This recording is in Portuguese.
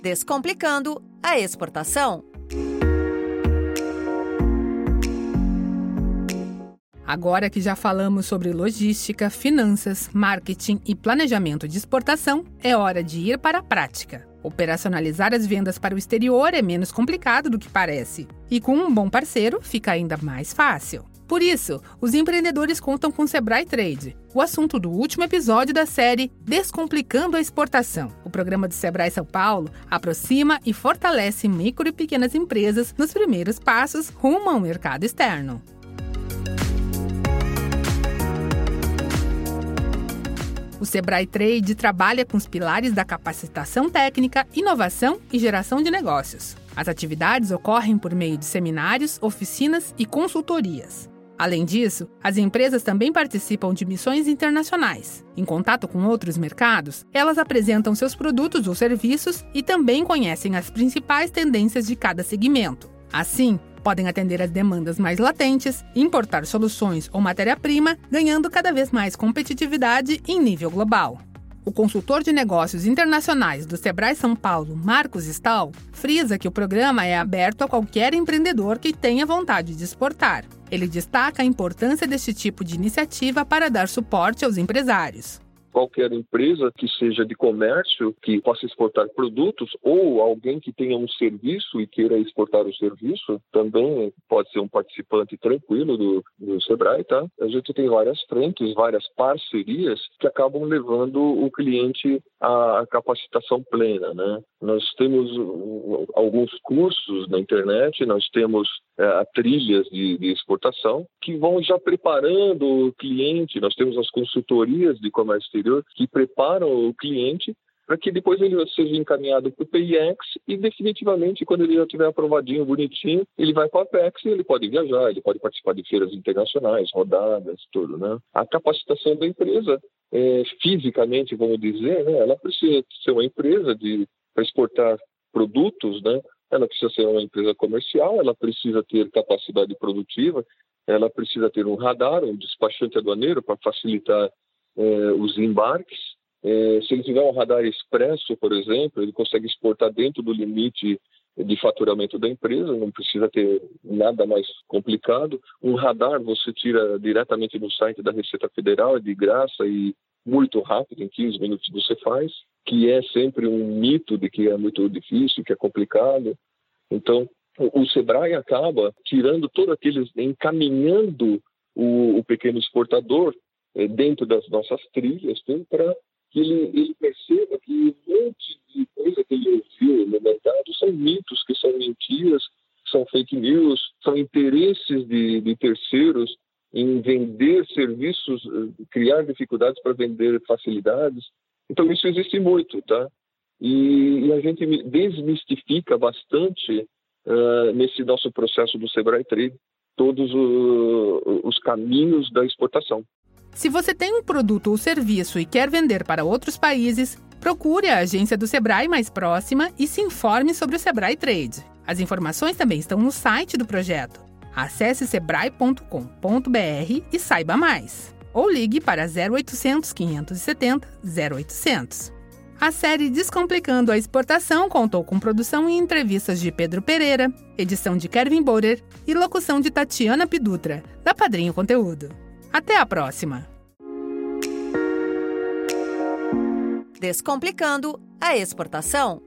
Descomplicando a exportação. Agora que já falamos sobre logística, finanças, marketing e planejamento de exportação, é hora de ir para a prática. Operacionalizar as vendas para o exterior é menos complicado do que parece, e com um bom parceiro fica ainda mais fácil. Por isso, os empreendedores contam com Sebrae Trade, o assunto do último episódio da série Descomplicando a Exportação. O programa do Sebrae São Paulo aproxima e fortalece micro e pequenas empresas nos primeiros passos rumo ao mercado externo. O Sebrae Trade trabalha com os pilares da capacitação técnica, inovação e geração de negócios. As atividades ocorrem por meio de seminários, oficinas e consultorias. Além disso, as empresas também participam de missões internacionais. Em contato com outros mercados, elas apresentam seus produtos ou serviços e também conhecem as principais tendências de cada segmento. Assim, podem atender às demandas mais latentes, importar soluções ou matéria-prima, ganhando cada vez mais competitividade em nível global. O consultor de negócios internacionais do Sebrae São Paulo, Marcos Stahl, frisa que o programa é aberto a qualquer empreendedor que tenha vontade de exportar. Ele destaca a importância deste tipo de iniciativa para dar suporte aos empresários qualquer empresa que seja de comércio, que possa exportar produtos, ou alguém que tenha um serviço e queira exportar o serviço, também pode ser um participante tranquilo do, do Sebrae, tá? A gente tem várias frentes, várias parcerias que acabam levando o cliente à capacitação plena, né? Nós temos alguns cursos na internet, nós temos é, trilhas de, de, exportação que vão já preparando o cliente. Nós temos as consultorias de comércio exterior que preparam o cliente para que depois ele seja encaminhado para o PIEX e definitivamente quando ele já tiver aprovadinho, bonitinho, ele vai para a PEX e ele pode viajar, ele pode participar de feiras internacionais, rodadas, tudo, né? A capacitação da empresa, é, fisicamente, vamos dizer, né, ela precisa ser uma empresa de para exportar produtos, né? Ela precisa ser uma empresa comercial, ela precisa ter capacidade produtiva, ela precisa ter um radar, um despachante aduaneiro para facilitar eh, os embarques. Eh, se ele tiver um radar expresso, por exemplo, ele consegue exportar dentro do limite de faturamento da empresa, não precisa ter nada mais complicado. Um radar você tira diretamente no site da Receita Federal, é de graça e muito rápido, em 15 minutos você faz, que é sempre um mito de que é muito difícil, que é complicado. Então, o, Sebrae acaba tirando todos aqueles, encaminhando o, o pequeno exportador dentro das nossas trilhas, para que ele, ele, perceba que um monte de coisa que ele ouviu no mercado são mitos, que são mentiras, são fake news, são interesses de, de terceiros em vender serviços, eh, criar dificuldades para vender facilidades. Então isso existe muito, tá? E, e a gente desmistifica bastante uh, nesse nosso processo do Sebrae Trade todos o, os caminhos da exportação. Se você tem um produto ou serviço e quer vender para outros países, procure a agência do Sebrae mais próxima e se informe sobre o Sebrae Trade. As informações também estão no site do projeto Acesse sebrae.com.br e saiba mais. Ou ligue para 0800 570 0800. A série Descomplicando a Exportação contou com produção e entrevistas de Pedro Pereira, edição de Kevin Borer e locução de Tatiana Pidutra, da Padrinho Conteúdo. Até a próxima! Descomplicando a Exportação